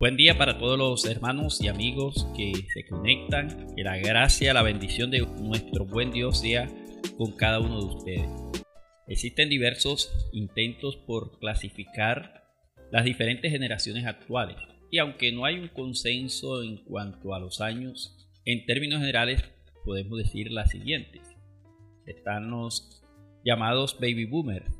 Buen día para todos los hermanos y amigos que se conectan. Que la gracia, la bendición de nuestro buen Dios sea con cada uno de ustedes. Existen diversos intentos por clasificar las diferentes generaciones actuales. Y aunque no hay un consenso en cuanto a los años, en términos generales podemos decir las siguientes. Están los llamados baby boomers,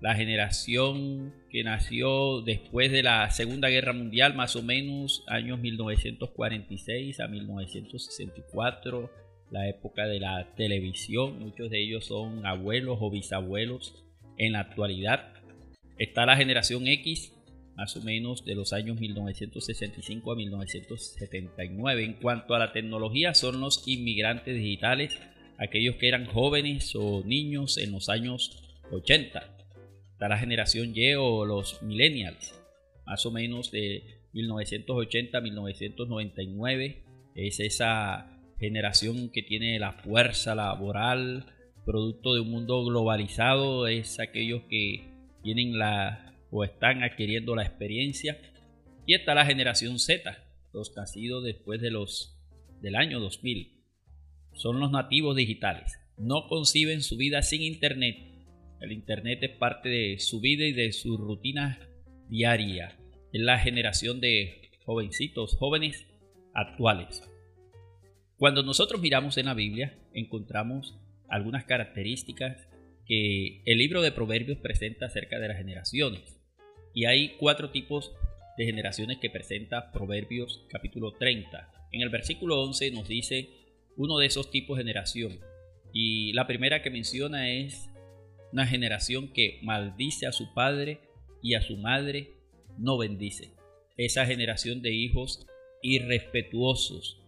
la generación que nació después de la Segunda Guerra Mundial, más o menos años 1946 a 1964, la época de la televisión, muchos de ellos son abuelos o bisabuelos en la actualidad. Está la generación X, más o menos de los años 1965 a 1979. En cuanto a la tecnología, son los inmigrantes digitales, aquellos que eran jóvenes o niños en los años 80 la generación Y o los millennials, más o menos de 1980 a 1999. Es esa generación que tiene la fuerza laboral, producto de un mundo globalizado, es aquellos que tienen la o están adquiriendo la experiencia. Y está la generación Z, los nacidos después de los del año 2000. Son los nativos digitales. No conciben su vida sin internet el Internet es parte de su vida y de su rutina diaria. Es la generación de jovencitos, jóvenes actuales. Cuando nosotros miramos en la Biblia, encontramos algunas características que el libro de Proverbios presenta acerca de las generaciones. Y hay cuatro tipos de generaciones que presenta Proverbios capítulo 30. En el versículo 11 nos dice uno de esos tipos de generación. Y la primera que menciona es una generación que maldice a su padre y a su madre no bendice. Esa generación de hijos irrespetuosos,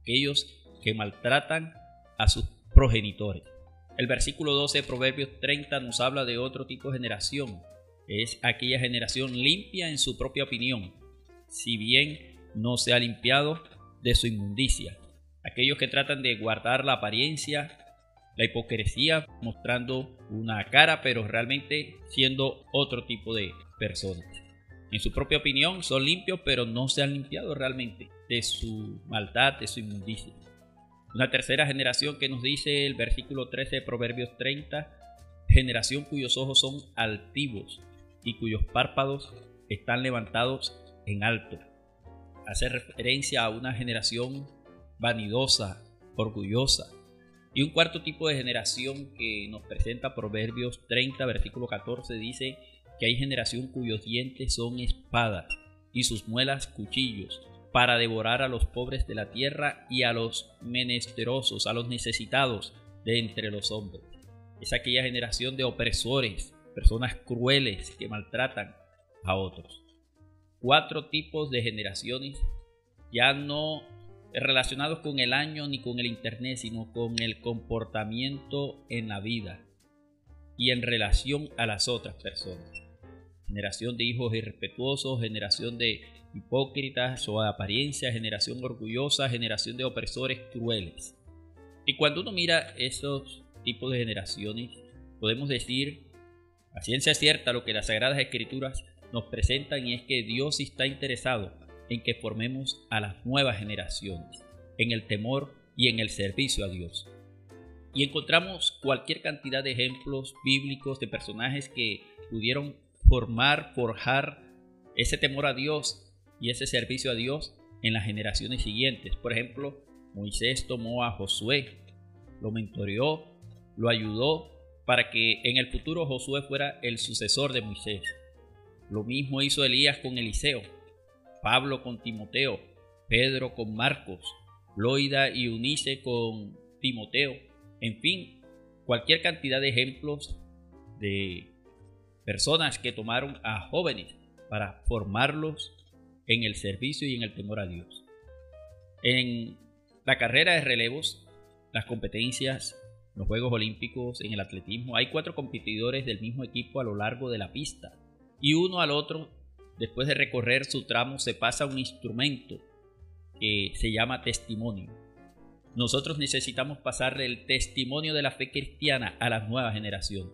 aquellos que maltratan a sus progenitores. El versículo 12 de Proverbios 30 nos habla de otro tipo de generación. Es aquella generación limpia en su propia opinión, si bien no se ha limpiado de su inmundicia. Aquellos que tratan de guardar la apariencia la hipocresía mostrando una cara, pero realmente siendo otro tipo de personas. En su propia opinión son limpios, pero no se han limpiado realmente de su maldad, de su inmundicia. Una tercera generación que nos dice el versículo 13 de Proverbios 30, generación cuyos ojos son altivos y cuyos párpados están levantados en alto. Hace referencia a una generación vanidosa, orgullosa, y un cuarto tipo de generación que nos presenta Proverbios 30, versículo 14, dice que hay generación cuyos dientes son espadas y sus muelas cuchillos para devorar a los pobres de la tierra y a los menesterosos, a los necesitados de entre los hombres. Es aquella generación de opresores, personas crueles que maltratan a otros. Cuatro tipos de generaciones ya no relacionados con el año ni con el internet, sino con el comportamiento en la vida y en relación a las otras personas. Generación de hijos irrespetuosos, generación de hipócritas o de apariencia, generación orgullosa, generación de opresores crueles. Y cuando uno mira esos tipos de generaciones, podemos decir a ciencia cierta lo que las Sagradas Escrituras nos presentan y es que Dios está interesado en que formemos a las nuevas generaciones, en el temor y en el servicio a Dios. Y encontramos cualquier cantidad de ejemplos bíblicos de personajes que pudieron formar, forjar ese temor a Dios y ese servicio a Dios en las generaciones siguientes. Por ejemplo, Moisés tomó a Josué, lo mentoreó, lo ayudó para que en el futuro Josué fuera el sucesor de Moisés. Lo mismo hizo Elías con Eliseo. Pablo con Timoteo, Pedro con Marcos, Loida y Unice con Timoteo, en fin, cualquier cantidad de ejemplos de personas que tomaron a jóvenes para formarlos en el servicio y en el temor a Dios. En la carrera de relevos, las competencias, los Juegos Olímpicos, en el atletismo, hay cuatro competidores del mismo equipo a lo largo de la pista y uno al otro después de recorrer su tramo, se pasa un instrumento que se llama testimonio. Nosotros necesitamos pasarle el testimonio de la fe cristiana a las nuevas generaciones.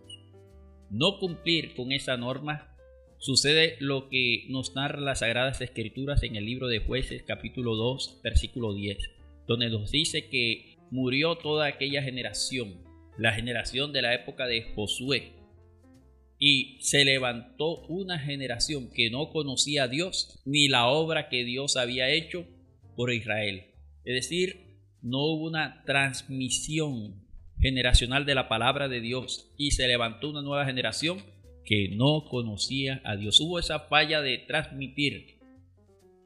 No cumplir con esa norma sucede lo que nos narra las Sagradas Escrituras en el libro de Jueces capítulo 2 versículo 10, donde nos dice que murió toda aquella generación, la generación de la época de Josué, y se levantó una generación que no conocía a Dios ni la obra que Dios había hecho por Israel. Es decir, no hubo una transmisión generacional de la palabra de Dios y se levantó una nueva generación que no conocía a Dios. Hubo esa falla de transmitir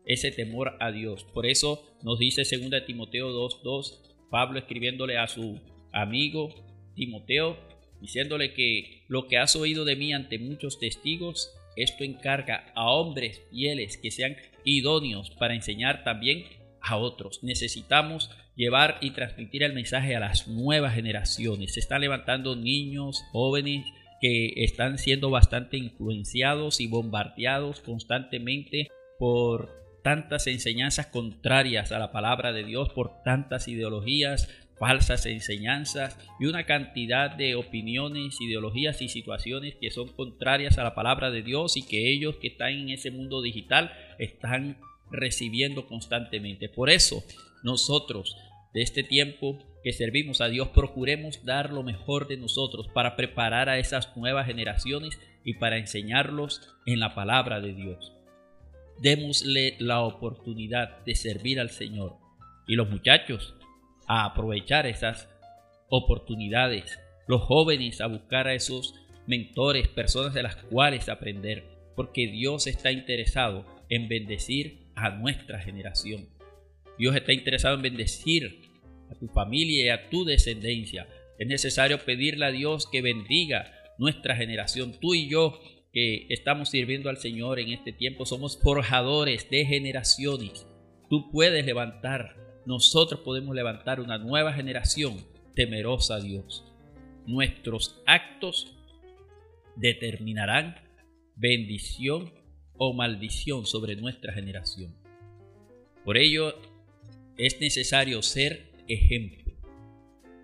ese temor a Dios. Por eso nos dice 2 Timoteo 2.2, Pablo escribiéndole a su amigo Timoteo, diciéndole que lo que has oído de mí ante muchos testigos, esto encarga a hombres fieles que sean idóneos para enseñar también a otros. Necesitamos llevar y transmitir el mensaje a las nuevas generaciones. Se están levantando niños, jóvenes que están siendo bastante influenciados y bombardeados constantemente por tantas enseñanzas contrarias a la palabra de Dios, por tantas ideologías, falsas enseñanzas y una cantidad de opiniones, ideologías y situaciones que son contrarias a la palabra de Dios y que ellos que están en ese mundo digital están recibiendo constantemente. Por eso nosotros de este tiempo que servimos a Dios procuremos dar lo mejor de nosotros para preparar a esas nuevas generaciones y para enseñarlos en la palabra de Dios. Démosle la oportunidad de servir al Señor y los muchachos a aprovechar esas oportunidades, los jóvenes a buscar a esos mentores, personas de las cuales aprender, porque Dios está interesado en bendecir a nuestra generación. Dios está interesado en bendecir a tu familia y a tu descendencia. Es necesario pedirle a Dios que bendiga nuestra generación. Tú y yo que estamos sirviendo al Señor en este tiempo somos forjadores de generaciones. Tú puedes levantar, nosotros podemos levantar una nueva generación temerosa a Dios. Nuestros actos determinarán bendición o maldición sobre nuestra generación. Por ello es necesario ser ejemplo.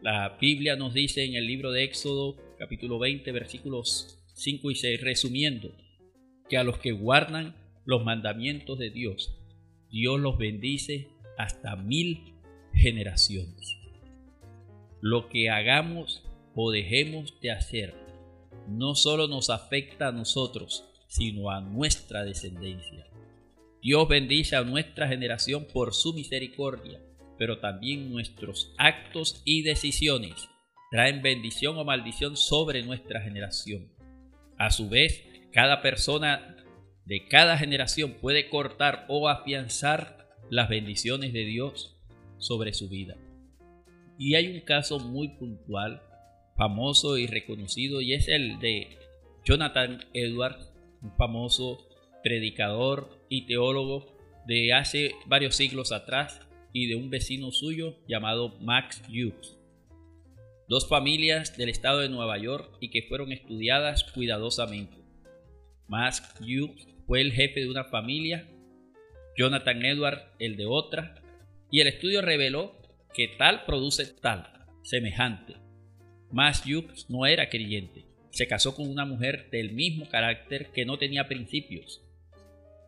La Biblia nos dice en el libro de Éxodo capítulo 20 versículos 5 y 6 resumiendo que a los que guardan los mandamientos de Dios, Dios los bendice hasta mil generaciones. Lo que hagamos o dejemos de hacer no solo nos afecta a nosotros, sino a nuestra descendencia. Dios bendice a nuestra generación por su misericordia, pero también nuestros actos y decisiones traen bendición o maldición sobre nuestra generación. A su vez, cada persona de cada generación puede cortar o afianzar las bendiciones de Dios sobre su vida. Y hay un caso muy puntual, famoso y reconocido, y es el de Jonathan Edwards, un famoso predicador y teólogo de hace varios siglos atrás y de un vecino suyo llamado Max Hughes. Dos familias del estado de Nueva York y que fueron estudiadas cuidadosamente. Max Hughes fue el jefe de una familia, Jonathan Edward el de otra, y el estudio reveló que tal produce tal, semejante. Max Hughes no era creyente, se casó con una mujer del mismo carácter que no tenía principios.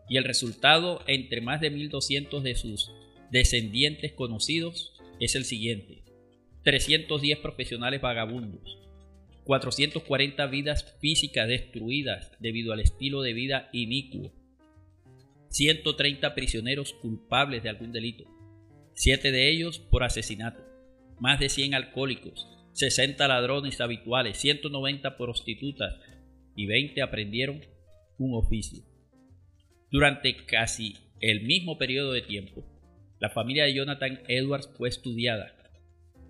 Y el resultado entre más de 1200 de sus descendientes conocidos es el siguiente. 310 profesionales vagabundos, 440 vidas físicas destruidas debido al estilo de vida inicuo, 130 prisioneros culpables de algún delito, 7 de ellos por asesinato, más de 100 alcohólicos, 60 ladrones habituales, 190 prostitutas y 20 aprendieron un oficio. Durante casi el mismo periodo de tiempo, la familia de Jonathan Edwards fue estudiada.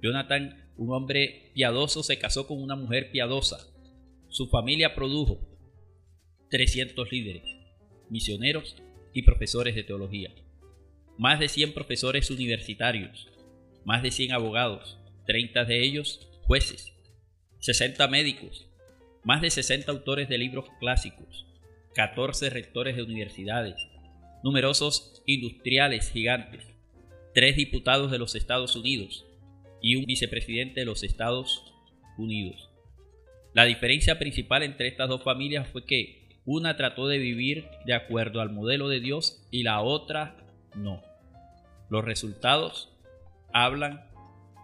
Jonathan, un hombre piadoso, se casó con una mujer piadosa. Su familia produjo 300 líderes, misioneros y profesores de teología, más de 100 profesores universitarios, más de 100 abogados, 30 de ellos jueces, 60 médicos, más de 60 autores de libros clásicos, 14 rectores de universidades, numerosos industriales gigantes, tres diputados de los Estados Unidos y un vicepresidente de los Estados Unidos. La diferencia principal entre estas dos familias fue que Una trató de vivir de acuerdo al modelo de Dios y la otra no. Los resultados hablan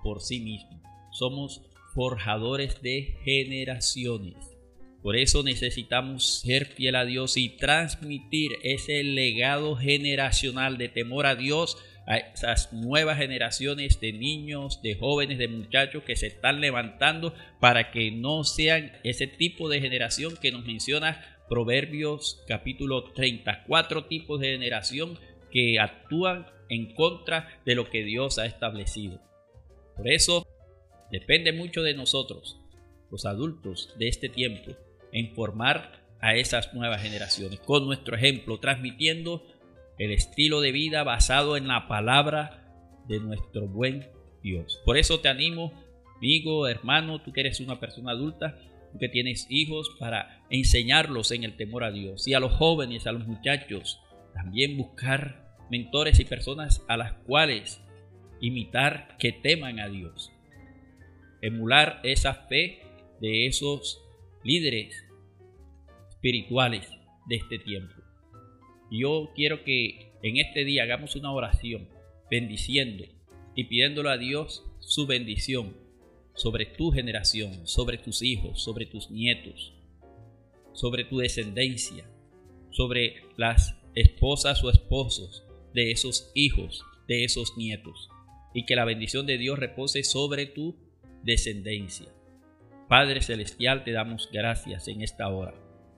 por sí mismos. Somos forjadores de generaciones. Por eso necesitamos ser fiel a Dios y transmitir ese legado generacional de temor a Dios a esas nuevas generaciones de niños, de jóvenes, de muchachos que se están levantando para que no sean ese tipo de generación que nos menciona Proverbios capítulo 34 tipos de generación que actúan en contra de lo que Dios ha establecido. Por eso depende mucho de nosotros, los adultos de este tiempo, en formar a esas nuevas generaciones con nuestro ejemplo, transmitiendo el estilo de vida basado en la palabra de nuestro buen Dios. Por eso te animo, amigo, hermano, tú que eres una persona adulta, que tienes hijos, para enseñarlos en el temor a Dios. Y a los jóvenes, a los muchachos, también buscar mentores y personas a las cuales imitar que teman a Dios. Emular esa fe de esos líderes espirituales de este tiempo. Yo quiero que en este día hagamos una oración bendiciendo y pidiéndole a Dios su bendición sobre tu generación, sobre tus hijos, sobre tus nietos, sobre tu descendencia, sobre las esposas o esposos de esos hijos, de esos nietos, y que la bendición de Dios repose sobre tu descendencia. Padre Celestial, te damos gracias en esta hora.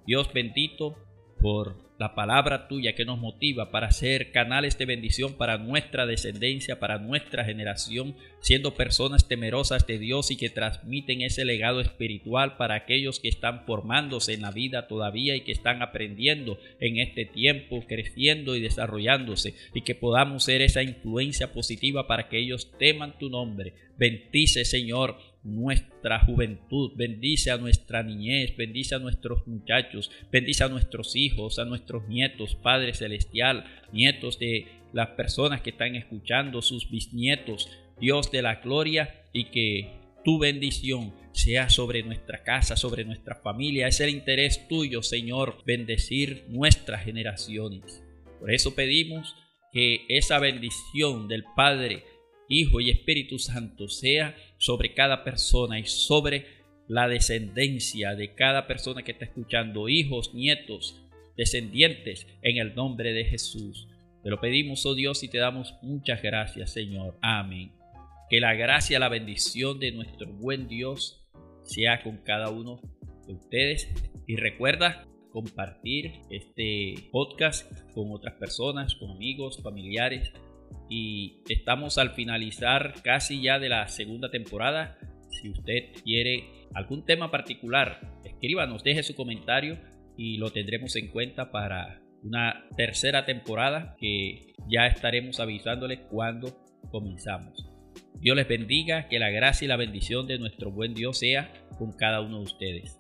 Dios bendito, por la palabra tuya que nos motiva para ser canales de bendición para nuestra descendencia, para nuestra generación, siendo personas temerosas de Dios y que transmiten ese legado espiritual para aquellos que están formándose en la vida todavía y que están aprendiendo en este tiempo, creciendo y desarrollándose, y que podamos ser esa influencia positiva para que ellos teman tu nombre. Bendice, Señor, nuestra juventud, bendice a nuestra niñez, bendice a nuestros muchachos, bendice a nuestros hijos, a nuestros nietos, Padre Celestial, nietos de las personas que están escuchando, sus bisnietos, Dios de la gloria, y que tu bendición sea sobre nuestra casa, sobre nuestra familia. Es el interés tuyo, Señor, bendecir nuestras generaciones. Por eso pedimos que esa bendición del Padre, Hijo y Espíritu Santo sea sobre cada persona y sobre la descendencia de cada persona que está escuchando, hijos, nietos, descendientes, en el nombre de Jesús. Te lo pedimos, oh Dios, y te damos muchas gracias, Señor. Amén. Que la gracia, la bendición de nuestro buen Dios sea con cada uno de ustedes. Y recuerda compartir este podcast con otras personas, con amigos, familiares y estamos al finalizar casi ya de la segunda temporada. Si usted quiere algún tema particular, escríbanos, deje su comentario y lo tendremos en cuenta para una tercera temporada que ya estaremos avisándoles cuando comenzamos. Dios les bendiga, que la gracia y la bendición de nuestro buen Dios sea con cada uno de ustedes.